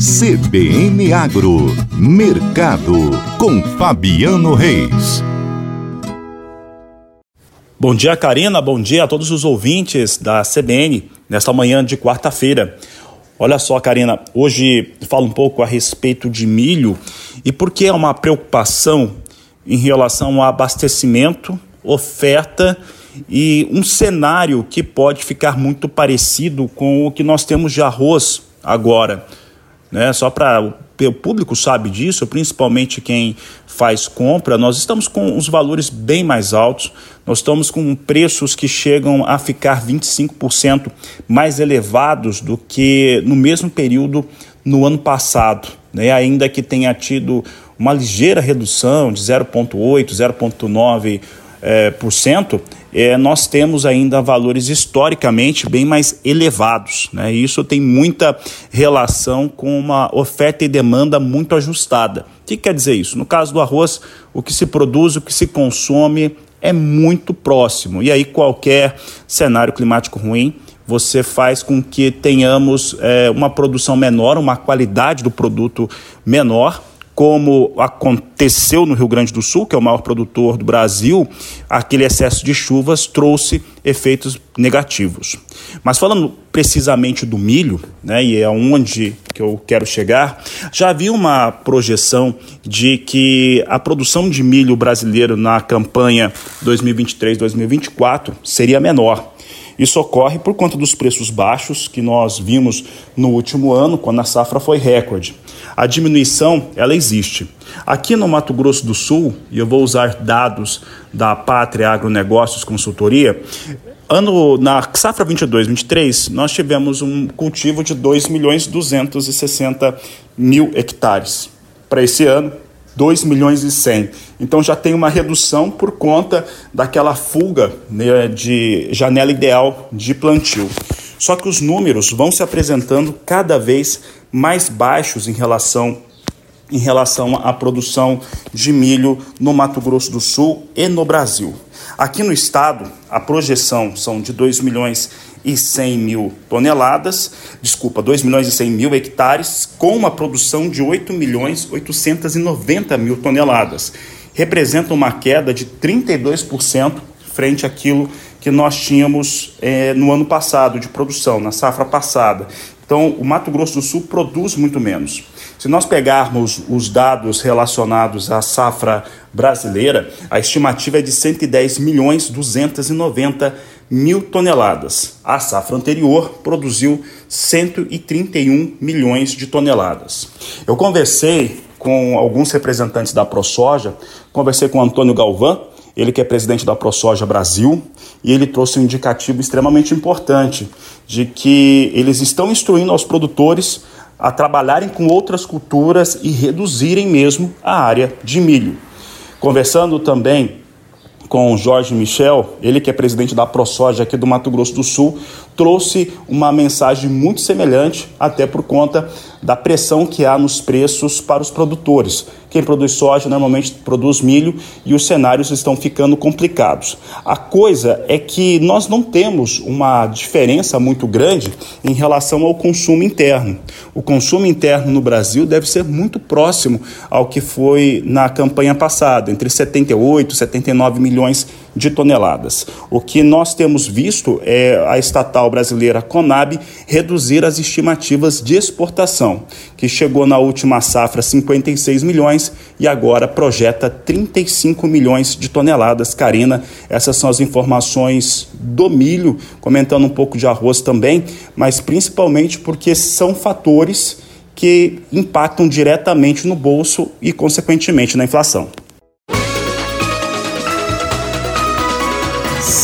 CBN Agro, Mercado, com Fabiano Reis. Bom dia, Karina. Bom dia a todos os ouvintes da CBN nesta manhã de quarta-feira. Olha só, Karina, hoje falo um pouco a respeito de milho e por que é uma preocupação em relação ao abastecimento, oferta e um cenário que pode ficar muito parecido com o que nós temos de arroz agora. Né? Só para o público sabe disso, principalmente quem faz compra, nós estamos com os valores bem mais altos, nós estamos com preços que chegam a ficar 25% mais elevados do que no mesmo período no ano passado, né? ainda que tenha tido uma ligeira redução de 0,8%, 0,9% é, por cento, é, nós temos ainda valores historicamente bem mais elevados. Né? E isso tem muita relação com uma oferta e demanda muito ajustada. O que quer dizer isso? No caso do arroz, o que se produz, o que se consome é muito próximo. E aí qualquer cenário climático ruim você faz com que tenhamos é, uma produção menor, uma qualidade do produto menor como aconteceu no Rio Grande do Sul, que é o maior produtor do Brasil, aquele excesso de chuvas trouxe efeitos negativos. Mas falando precisamente do milho, né, e é onde que eu quero chegar, já havia uma projeção de que a produção de milho brasileiro na campanha 2023-2024 seria menor. Isso ocorre por conta dos preços baixos que nós vimos no último ano, quando a safra foi recorde. A diminuição, ela existe. Aqui no Mato Grosso do Sul, e eu vou usar dados da Pátria Agronegócios Consultoria, ano na safra 22/23, nós tivemos um cultivo de 2 milhões 260 mil hectares. Para esse ano, 2 milhões e 100. Então já tem uma redução por conta daquela fuga né, de janela ideal de plantio. Só que os números vão se apresentando cada vez mais baixos em relação em relação à produção de milho no Mato Grosso do Sul e no Brasil. Aqui no estado, a projeção são de 2 milhões e 100 mil toneladas, desculpa, 2 milhões e 100 mil hectares, com uma produção de 8 milhões 890 mil toneladas. Representa uma queda de 32% frente àquilo que nós tínhamos é, no ano passado de produção, na safra passada. Então, o Mato Grosso do Sul produz muito menos. Se nós pegarmos os dados relacionados à safra brasileira, a estimativa é de 110 milhões 290 mil toneladas. A safra anterior produziu 131 milhões de toneladas. Eu conversei com alguns representantes da ProSoja, conversei com Antônio Galvão, ele que é presidente da ProSoja Brasil, e ele trouxe um indicativo extremamente importante de que eles estão instruindo aos produtores a trabalharem com outras culturas e reduzirem mesmo a área de milho. Conversando também com Jorge Michel, ele que é presidente da ProSoja aqui do Mato Grosso do Sul, trouxe uma mensagem muito semelhante, até por conta da pressão que há nos preços para os produtores. Quem produz soja normalmente produz milho e os cenários estão ficando complicados. A coisa é que nós não temos uma diferença muito grande em relação ao consumo interno. O consumo interno no Brasil deve ser muito próximo ao que foi na campanha passada, entre 78 e 79 milhões de toneladas. O que nós temos visto é a estatal brasileira Conab reduzir as estimativas de exportação, que chegou na última safra 56 milhões e agora projeta 35 milhões de toneladas. Karina, essas são as informações do milho, comentando um pouco de arroz também, mas principalmente porque são fatores que impactam diretamente no bolso e, consequentemente, na inflação.